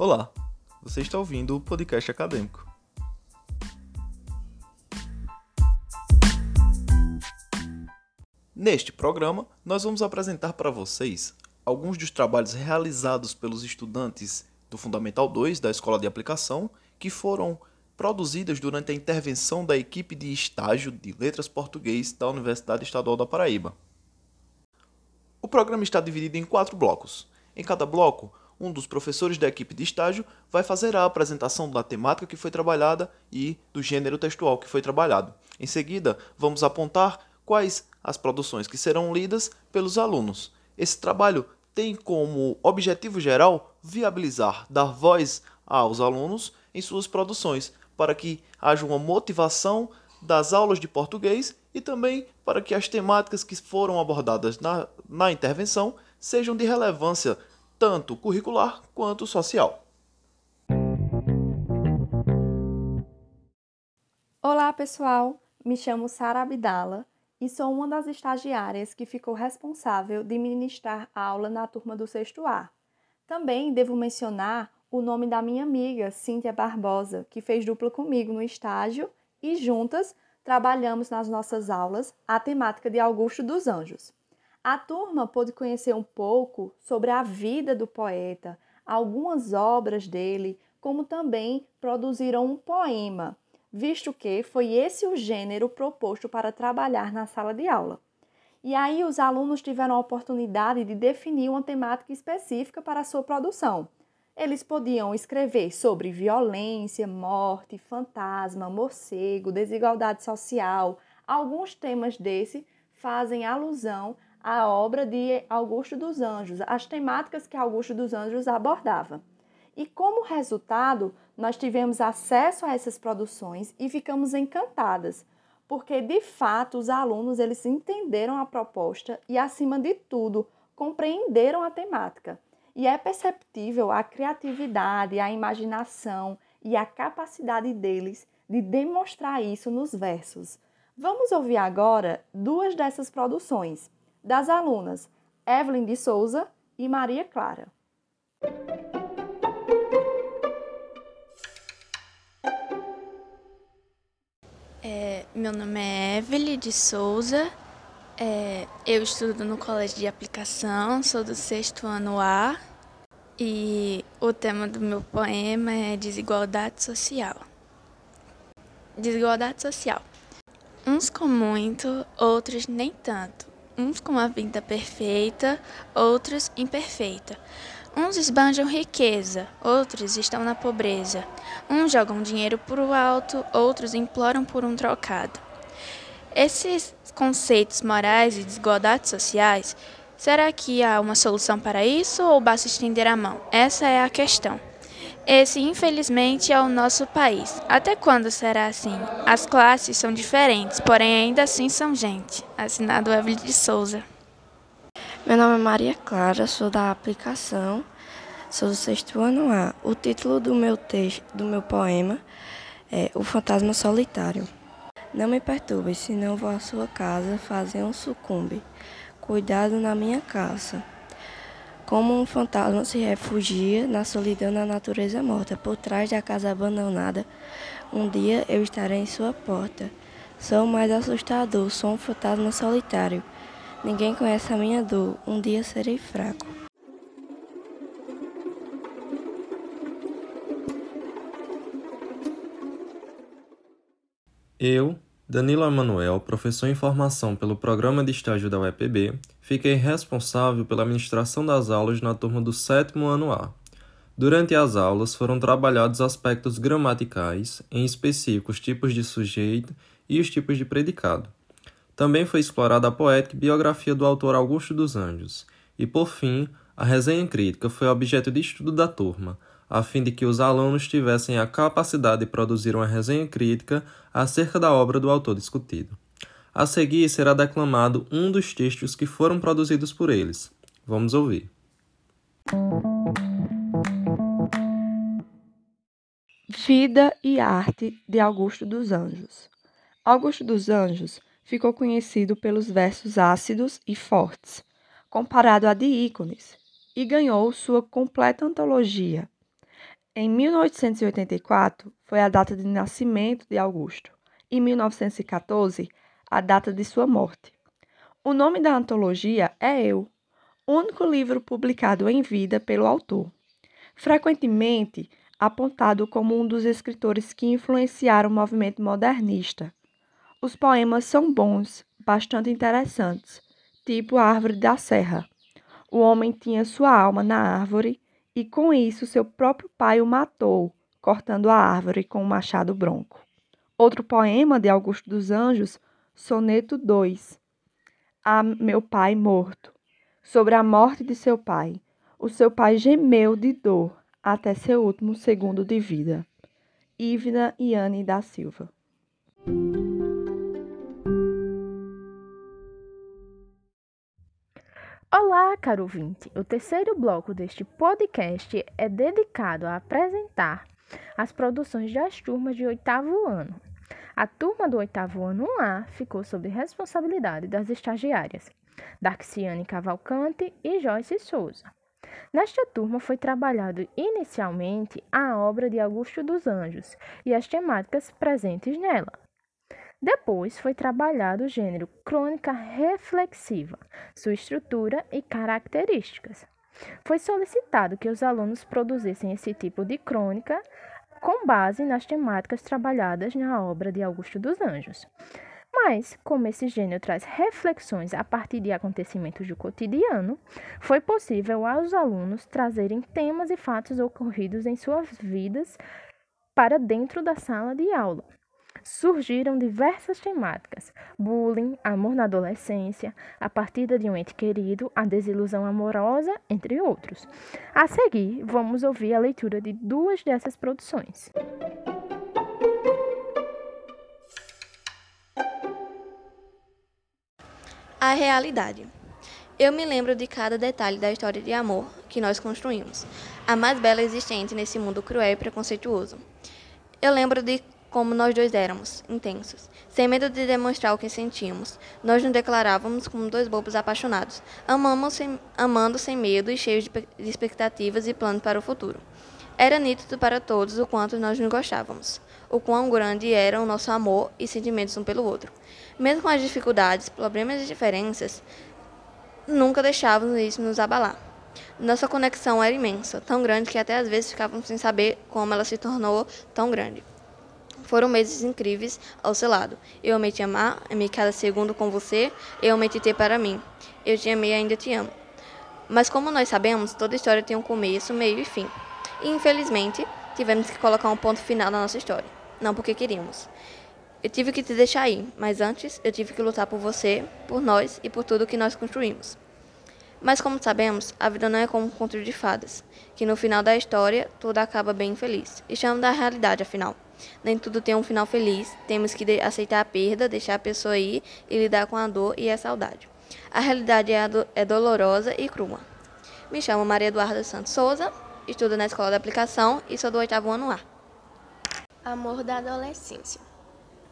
Olá, você está ouvindo o podcast acadêmico. Neste programa, nós vamos apresentar para vocês alguns dos trabalhos realizados pelos estudantes do Fundamental 2 da Escola de Aplicação que foram produzidas durante a intervenção da equipe de estágio de Letras Português da Universidade Estadual da Paraíba. O programa está dividido em quatro blocos. Em cada bloco, um dos professores da equipe de estágio vai fazer a apresentação da temática que foi trabalhada e do gênero textual que foi trabalhado. Em seguida, vamos apontar quais as produções que serão lidas pelos alunos. Esse trabalho tem como objetivo geral viabilizar, dar voz aos alunos em suas produções, para que haja uma motivação das aulas de português e também para que as temáticas que foram abordadas na, na intervenção sejam de relevância tanto curricular quanto social. Olá, pessoal! Me chamo Sara Abdala e sou uma das estagiárias que ficou responsável de ministrar aula na turma do sexto A. Também devo mencionar o nome da minha amiga, Cíntia Barbosa, que fez dupla comigo no estágio e juntas trabalhamos nas nossas aulas a temática de Augusto dos Anjos. A turma pôde conhecer um pouco sobre a vida do poeta, algumas obras dele, como também produziram um poema, visto que foi esse o gênero proposto para trabalhar na sala de aula. E aí os alunos tiveram a oportunidade de definir uma temática específica para a sua produção. Eles podiam escrever sobre violência, morte, fantasma, morcego, desigualdade social. Alguns temas desse fazem alusão à obra de Augusto dos Anjos, as temáticas que Augusto dos Anjos abordava. E como resultado, nós tivemos acesso a essas produções e ficamos encantadas, porque de fato os alunos eles entenderam a proposta e acima de tudo, compreenderam a temática. E é perceptível a criatividade, a imaginação e a capacidade deles de demonstrar isso nos versos. Vamos ouvir agora duas dessas produções, das alunas Evelyn de Souza e Maria Clara. É, meu nome é Evelyn de Souza, é, eu estudo no Colégio de Aplicação, sou do sexto ano A e o tema do meu poema é desigualdade social. Desigualdade social. Uns com muito, outros nem tanto. Uns com uma vida perfeita, outros imperfeita. Uns esbanjam riqueza, outros estão na pobreza. Uns jogam dinheiro por o alto, outros imploram por um trocado. Esses conceitos morais e desigualdades sociais Será que há uma solução para isso ou basta estender a mão? Essa é a questão. Esse, infelizmente, é o nosso país. Até quando será assim? As classes são diferentes, porém ainda assim são gente. Assinado Evelyn de Souza. Meu nome é Maria Clara, sou da aplicação, sou do sexto ano A. O título do meu texto, do meu poema é O Fantasma Solitário. Não me perturbe, senão vou à sua casa fazer um sucumbe cuidado na minha casa. Como um fantasma se refugia na solidão da natureza morta, por trás da casa abandonada, um dia eu estarei em sua porta. Sou mais assustador, sou um fantasma solitário. Ninguém conhece a minha dor, um dia serei fraco. Eu, Danilo Emanuel, professor em formação pelo programa de estágio da UEPB, fiquei responsável pela administração das aulas na turma do sétimo ano A. Durante as aulas foram trabalhados aspectos gramaticais, em específico os tipos de sujeito e os tipos de predicado. Também foi explorada a poética e biografia do autor Augusto dos Anjos, e por fim, a resenha crítica foi objeto de estudo da turma, a fim de que os alunos tivessem a capacidade de produzir uma resenha crítica acerca da obra do autor discutido. A seguir será declamado um dos textos que foram produzidos por eles. Vamos ouvir. Vida e Arte de Augusto dos Anjos. Augusto dos Anjos ficou conhecido pelos versos ácidos e fortes, comparado a de ícones, e ganhou sua completa antologia, Em 1884 foi a data de nascimento de Augusto. Em 1914, a data de sua morte. O nome da antologia é Eu, único livro publicado em vida pelo autor. Frequentemente apontado como um dos escritores que influenciaram o movimento modernista. Os poemas são bons, bastante interessantes, tipo A Árvore da Serra. O homem tinha sua alma na árvore e com isso seu próprio pai o matou, cortando a árvore com um machado bronco. Outro poema de Augusto dos Anjos, Soneto 2. A meu pai morto. Sobre a morte de seu pai. O seu pai gemeu de dor até seu último segundo de vida. Ívida Iane da Silva. Olá, caro ouvinte! O terceiro bloco deste podcast é dedicado a apresentar as produções das turmas de oitavo ano. A turma do oitavo ano A ficou sob responsabilidade das estagiárias Darciane Cavalcante e Joyce Souza. Nesta turma foi trabalhado inicialmente a obra de Augusto dos Anjos e as temáticas presentes nela. Depois foi trabalhado o gênero crônica reflexiva, sua estrutura e características. Foi solicitado que os alunos produzissem esse tipo de crônica com base nas temáticas trabalhadas na obra de Augusto dos Anjos. Mas, como esse gênero traz reflexões a partir de acontecimentos do cotidiano, foi possível aos alunos trazerem temas e fatos ocorridos em suas vidas para dentro da sala de aula surgiram diversas temáticas: bullying, amor na adolescência, a partida de um ente querido, a desilusão amorosa, entre outros. A seguir, vamos ouvir a leitura de duas dessas produções. A realidade. Eu me lembro de cada detalhe da história de amor que nós construímos, a mais bela existente nesse mundo cruel e preconceituoso. Eu lembro de como nós dois éramos, intensos, sem medo de demonstrar o que sentíamos. Nós nos declarávamos como dois bobos apaixonados, amamos sem, amando sem medo e cheios de, de expectativas e planos para o futuro. Era nítido para todos o quanto nós nos gostávamos, o quão grande era o nosso amor e sentimentos um pelo outro. Mesmo com as dificuldades, problemas e diferenças, nunca deixávamos isso nos abalar. Nossa conexão era imensa, tão grande que até às vezes ficávamos sem saber como ela se tornou tão grande. Foram meses incríveis ao seu lado. Eu amei te amar, amei cada segundo com você, eu amei te ter para mim. Eu te amei e ainda te amo. Mas como nós sabemos, toda história tem um começo, meio e fim. E infelizmente, tivemos que colocar um ponto final na nossa história. Não porque queríamos. Eu tive que te deixar ir, mas antes eu tive que lutar por você, por nós e por tudo que nós construímos. Mas como sabemos, a vida não é como um conto de fadas, que no final da história tudo acaba bem feliz. Estamos da realidade, afinal. Nem tudo tem um final feliz. Temos que aceitar a perda, deixar a pessoa ir e lidar com a dor e a saudade. A realidade é, do é dolorosa e crua. Me chamo Maria Eduarda Santos Souza, estudo na Escola de Aplicação e sou do oitavo ano A. Amor da adolescência.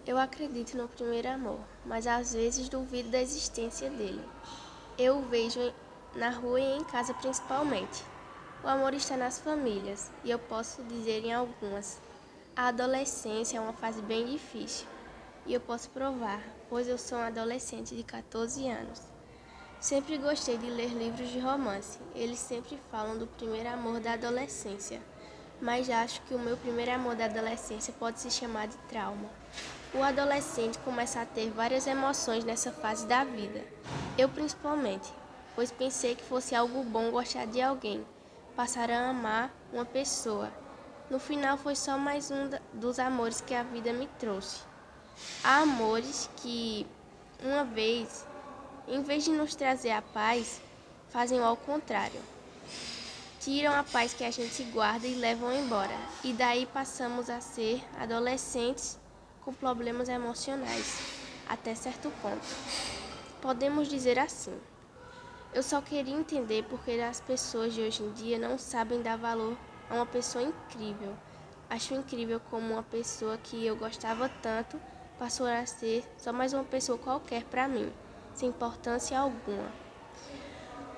Eu acredito no primeiro amor, mas às vezes duvido da existência dele. Eu o vejo na rua e em casa principalmente. O amor está nas famílias, e eu posso dizer em algumas. A adolescência é uma fase bem difícil e eu posso provar, pois eu sou um adolescente de 14 anos. Sempre gostei de ler livros de romance. Eles sempre falam do primeiro amor da adolescência, mas acho que o meu primeiro amor da adolescência pode se chamar de trauma. O adolescente começa a ter várias emoções nessa fase da vida. Eu principalmente, pois pensei que fosse algo bom gostar de alguém, passar a amar uma pessoa no final foi só mais um dos amores que a vida me trouxe. Há amores que, uma vez, em vez de nos trazer a paz, fazem ao contrário. Tiram a paz que a gente guarda e levam embora. E daí passamos a ser adolescentes com problemas emocionais, até certo ponto. Podemos dizer assim. Eu só queria entender porque as pessoas de hoje em dia não sabem dar valor é uma pessoa incrível. Acho incrível como uma pessoa que eu gostava tanto passou a ser só mais uma pessoa qualquer para mim, sem importância alguma.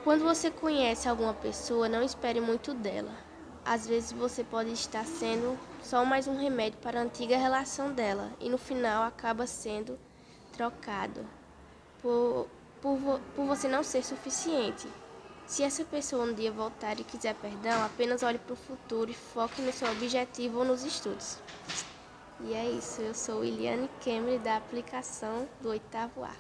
Quando você conhece alguma pessoa, não espere muito dela. às vezes você pode estar sendo só mais um remédio para a antiga relação dela e no final acaba sendo trocado por, por, por você não ser suficiente. Se essa pessoa um dia voltar e quiser perdão, apenas olhe para o futuro e foque no seu objetivo ou nos estudos. E é isso, eu sou Iliane Kemmer da aplicação do oitavo A.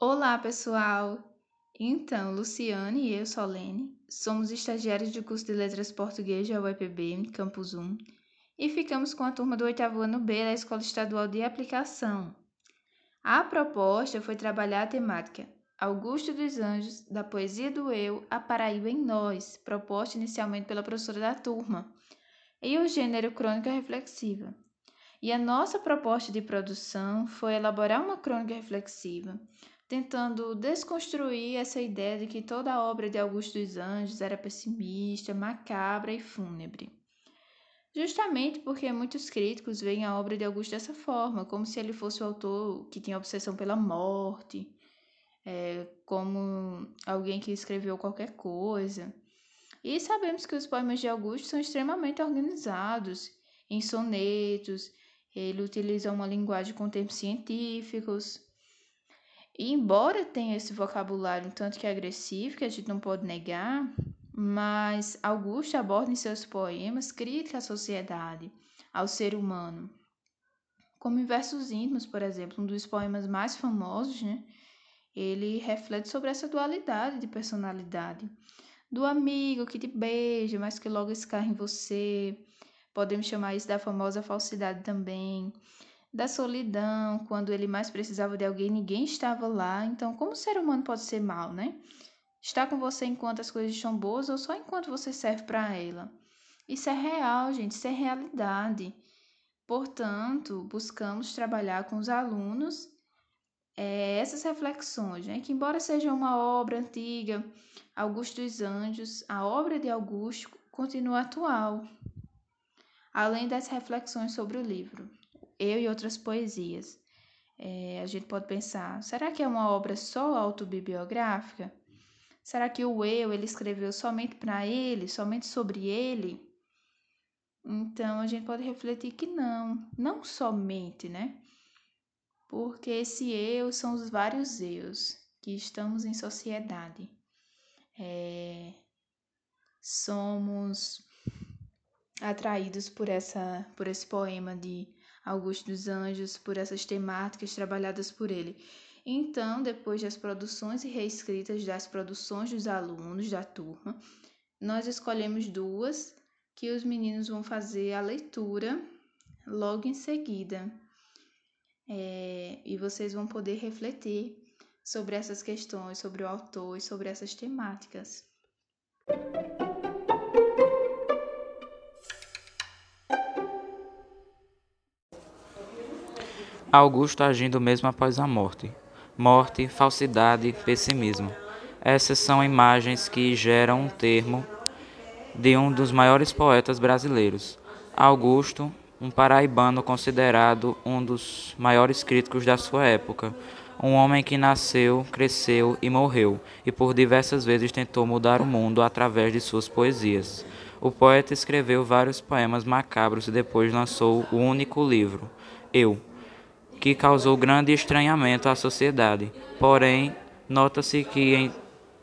Olá, pessoal! Então, Luciane e eu, Solene, somos estagiários do curso de Letras Português da UEPB, Campus 1, e ficamos com a turma do oitavo ano B da Escola Estadual de Aplicação. A proposta foi trabalhar a temática Augusto dos Anjos, da Poesia do Eu, a Paraíba em Nós, proposta inicialmente pela professora da turma, e o gênero crônica reflexiva. E a nossa proposta de produção foi elaborar uma crônica reflexiva, tentando desconstruir essa ideia de que toda a obra de Augusto dos Anjos era pessimista, macabra e fúnebre. Justamente porque muitos críticos veem a obra de Augusto dessa forma, como se ele fosse o autor que tinha obsessão pela morte, é, como alguém que escreveu qualquer coisa. E sabemos que os poemas de Augusto são extremamente organizados, em sonetos, ele utiliza uma linguagem com termos científicos, e embora tenha esse vocabulário um tanto que agressivo, que a gente não pode negar, mas Augusto aborda em seus poemas crítica à sociedade, ao ser humano. Como em Versos Íntimos, por exemplo, um dos poemas mais famosos, né? ele reflete sobre essa dualidade de personalidade. Do amigo que te beija, mas que logo escarra em você. Podemos chamar isso da famosa falsidade também da solidão, quando ele mais precisava de alguém, ninguém estava lá. Então, como o ser humano pode ser mal, né? Está com você enquanto as coisas estão boas ou só enquanto você serve para ela? Isso é real, gente, isso é realidade. Portanto, buscamos trabalhar com os alunos é, essas reflexões, né? que embora seja uma obra antiga, Augusto dos Anjos, a obra de Augusto continua atual, além das reflexões sobre o livro eu e outras poesias. É, a gente pode pensar, será que é uma obra só autobibliográfica? Será que o eu ele escreveu somente para ele, somente sobre ele? Então a gente pode refletir que não, não somente, né? Porque esse eu são os vários eus que estamos em sociedade. É, somos atraídos por essa por esse poema de Augusto dos Anjos, por essas temáticas trabalhadas por ele. Então, depois das produções e reescritas das produções dos alunos da turma, nós escolhemos duas que os meninos vão fazer a leitura logo em seguida. É, e vocês vão poder refletir sobre essas questões, sobre o autor e sobre essas temáticas. Augusto agindo mesmo após a morte. Morte, falsidade, pessimismo. Essas são imagens que geram um termo de um dos maiores poetas brasileiros. Augusto, um paraibano considerado um dos maiores críticos da sua época, um homem que nasceu, cresceu e morreu, e por diversas vezes tentou mudar o mundo através de suas poesias. O poeta escreveu vários poemas macabros e depois lançou o único livro, Eu, que causou grande estranhamento à sociedade. Porém, nota-se que,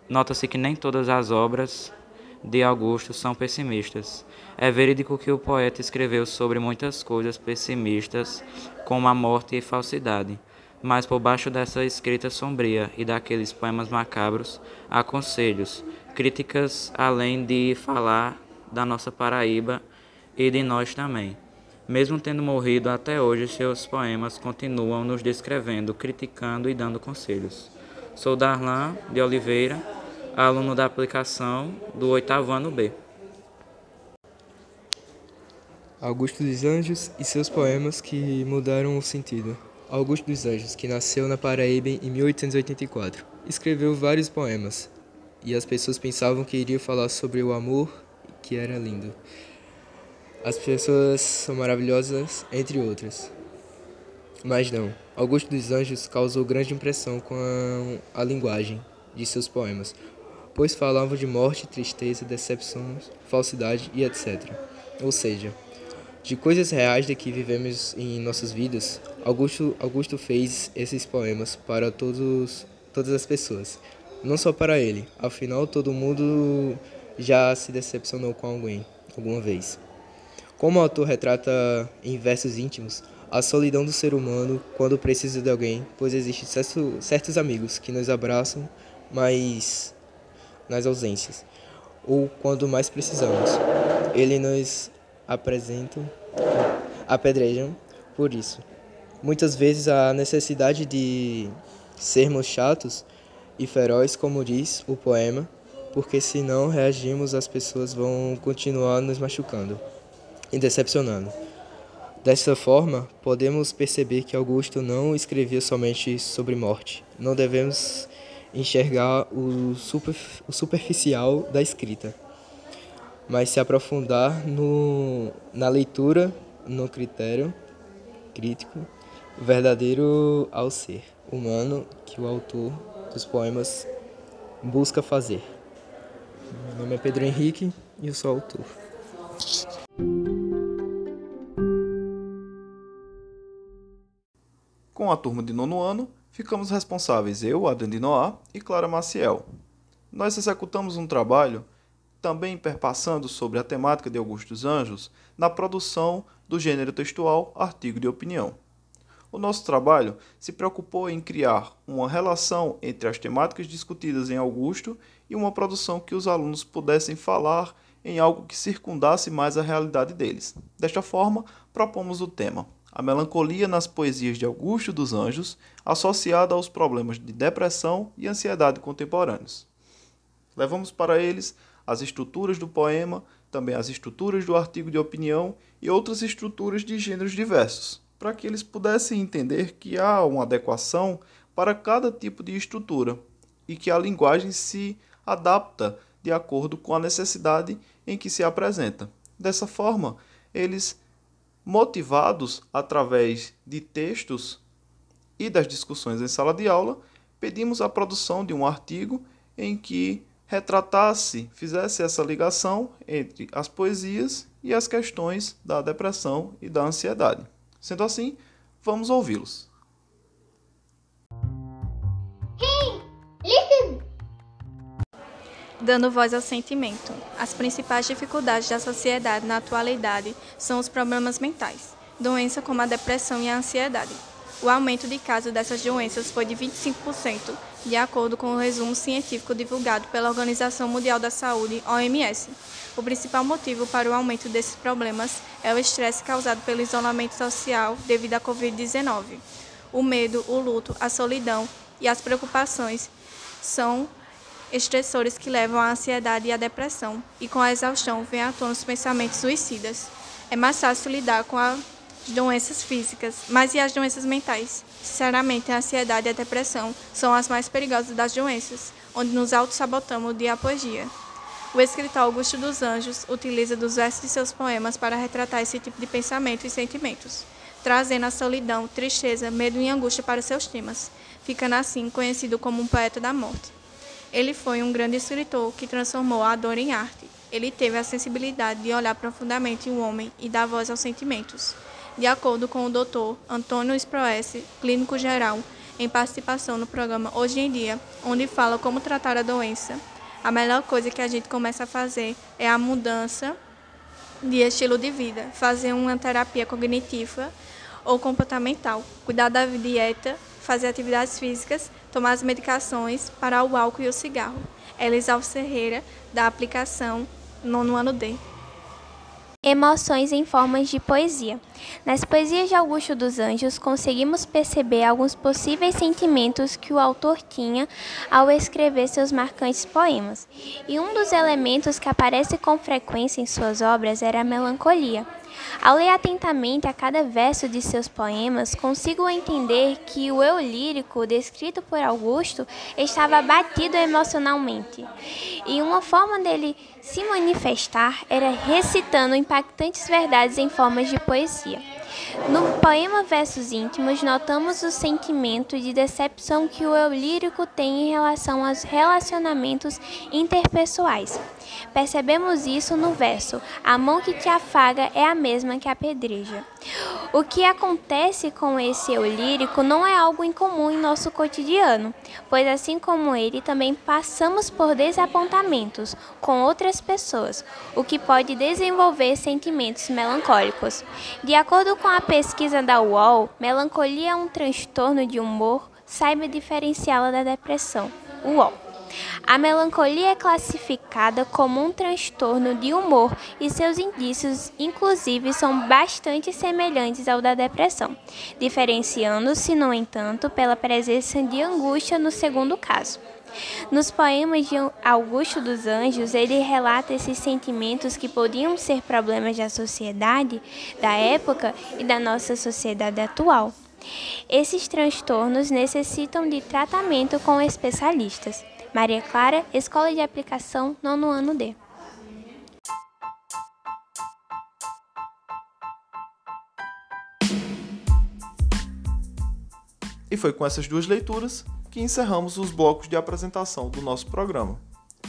nota-se que nem todas as obras de Augusto são pessimistas. É verídico que o poeta escreveu sobre muitas coisas pessimistas, como a morte e falsidade. Mas por baixo dessa escrita sombria e daqueles poemas macabros, há conselhos, críticas, além de falar da nossa Paraíba e de nós também. Mesmo tendo morrido até hoje, seus poemas continuam nos descrevendo, criticando e dando conselhos. Sou Darlan de Oliveira, aluno da aplicação do oitavo ano B. Augusto dos Anjos e seus poemas que mudaram o sentido. Augusto dos Anjos, que nasceu na Paraíba em 1884, escreveu vários poemas, e as pessoas pensavam que iria falar sobre o amor, que era lindo. As pessoas são maravilhosas, entre outras. Mas não, Augusto dos Anjos causou grande impressão com a, a linguagem de seus poemas, pois falavam de morte, tristeza, decepção, falsidade e etc. Ou seja, de coisas reais de que vivemos em nossas vidas, Augusto, Augusto fez esses poemas para todos, todas as pessoas, não só para ele, afinal todo mundo já se decepcionou com alguém alguma vez. Como o autor retrata em versos íntimos a solidão do ser humano quando precisa de alguém, pois existem certos amigos que nos abraçam, mas nas ausências, ou quando mais precisamos. Ele nos apresenta, apedrejam por isso. Muitas vezes a necessidade de sermos chatos e ferozes, como diz o poema, porque se não reagimos, as pessoas vão continuar nos machucando e decepcionando. Dessa forma, podemos perceber que Augusto não escrevia somente sobre morte. Não devemos enxergar o, super, o superficial da escrita, mas se aprofundar no, na leitura, no critério crítico verdadeiro ao ser humano que o autor dos poemas busca fazer. Meu nome é Pedro Henrique e eu sou autor. Com a turma de nono ano, ficamos responsáveis eu, Adriano de Noá e Clara Maciel. Nós executamos um trabalho também perpassando sobre a temática de Augusto dos Anjos na produção do gênero textual artigo de opinião. O nosso trabalho se preocupou em criar uma relação entre as temáticas discutidas em Augusto e uma produção que os alunos pudessem falar em algo que circundasse mais a realidade deles. Desta forma, propomos o tema A melancolia nas poesias de Augusto dos Anjos, associada aos problemas de depressão e ansiedade contemporâneos. Levamos para eles as estruturas do poema, também as estruturas do artigo de opinião e outras estruturas de gêneros diversos para que eles pudessem entender que há uma adequação para cada tipo de estrutura e que a linguagem se adapta de acordo com a necessidade em que se apresenta. Dessa forma, eles, motivados através de textos e das discussões em sala de aula, pedimos a produção de um artigo em que retratasse, fizesse essa ligação entre as poesias e as questões da depressão e da ansiedade. Sendo assim, vamos ouvi-los. Dando voz ao sentimento. As principais dificuldades da sociedade na atualidade são os problemas mentais, doenças como a depressão e a ansiedade. O aumento de casos dessas doenças foi de 25%, de acordo com o resumo científico divulgado pela Organização Mundial da Saúde, OMS. O principal motivo para o aumento desses problemas é o estresse causado pelo isolamento social devido à Covid-19. O medo, o luto, a solidão e as preocupações são estressores que levam à ansiedade e à depressão, e com a exaustão vem à tona os pensamentos suicidas. É mais fácil lidar com as doenças físicas, mas e as doenças mentais? Sinceramente, a ansiedade e a depressão são as mais perigosas das doenças, onde nos auto-sabotamos dia após dia. O escritor Augusto dos Anjos utiliza dos versos de seus poemas para retratar esse tipo de pensamento e sentimentos, trazendo a solidão, tristeza, medo e angústia para seus temas, ficando assim conhecido como um poeta da morte. Ele foi um grande escritor que transformou a dor em arte. Ele teve a sensibilidade de olhar profundamente o homem e dar voz aos sentimentos. De acordo com o Dr. Antônio Sproesse, clínico geral, em participação no programa Hoje em Dia, onde fala como tratar a doença, a melhor coisa que a gente começa a fazer é a mudança de estilo de vida, fazer uma terapia cognitiva ou comportamental, cuidar da dieta, fazer atividades físicas, tomar as medicações, parar o álcool e o cigarro. Elisal Ferreira, da aplicação Nono Ano D emoções em formas de poesia. Nas poesias de Augusto dos Anjos, conseguimos perceber alguns possíveis sentimentos que o autor tinha ao escrever seus marcantes poemas. E um dos elementos que aparece com frequência em suas obras era a melancolia. Ao ler atentamente a cada verso de seus poemas, consigo entender que o eu lírico descrito por Augusto estava abatido emocionalmente. E uma forma dele se manifestar era recitando impactantes verdades em formas de poesia. No poema Versos Íntimos, notamos o sentimento de decepção que o eu lírico tem em relação aos relacionamentos interpessoais. Percebemos isso no verso: A mão que te afaga é a mesma que apedreja. O que acontece com esse eu lírico não é algo incomum em nosso cotidiano, pois assim como ele, também passamos por desapontamentos com outras pessoas, o que pode desenvolver sentimentos melancólicos. De acordo com a pesquisa da UOL, melancolia é um transtorno de humor, saiba diferenciá-la da depressão. UOL. A melancolia é classificada como um transtorno de humor e seus indícios, inclusive, são bastante semelhantes ao da depressão, diferenciando-se, no entanto, pela presença de angústia no segundo caso. Nos poemas de Augusto dos Anjos, ele relata esses sentimentos que podiam ser problemas da sociedade da época e da nossa sociedade atual. Esses transtornos necessitam de tratamento com especialistas. Maria Clara, Escola de Aplicação, nono ano D. E foi com essas duas leituras que encerramos os blocos de apresentação do nosso programa.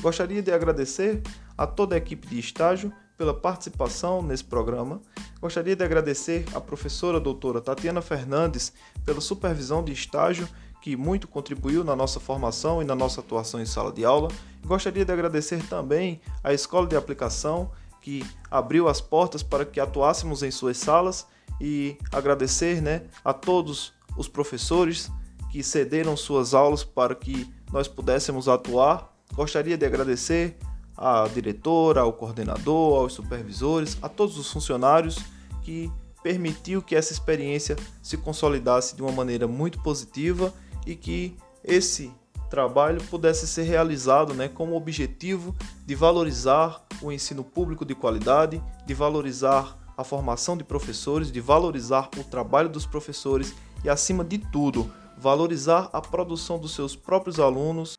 Gostaria de agradecer a toda a equipe de estágio pela participação nesse programa. Gostaria de agradecer à professora doutora Tatiana Fernandes pela supervisão de estágio que muito contribuiu na nossa formação e na nossa atuação em sala de aula. Gostaria de agradecer também à Escola de Aplicação, que abriu as portas para que atuássemos em suas salas e agradecer né, a todos os professores que cederam suas aulas para que nós pudéssemos atuar. Gostaria de agradecer à diretora, ao coordenador, aos supervisores, a todos os funcionários que permitiu que essa experiência se consolidasse de uma maneira muito positiva e que esse trabalho pudesse ser realizado né, com o objetivo de valorizar o ensino público de qualidade, de valorizar a formação de professores, de valorizar o trabalho dos professores e, acima de tudo, valorizar a produção dos seus próprios alunos.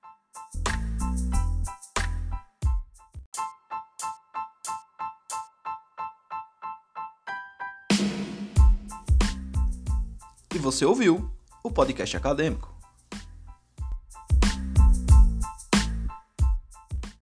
E você ouviu o podcast acadêmico.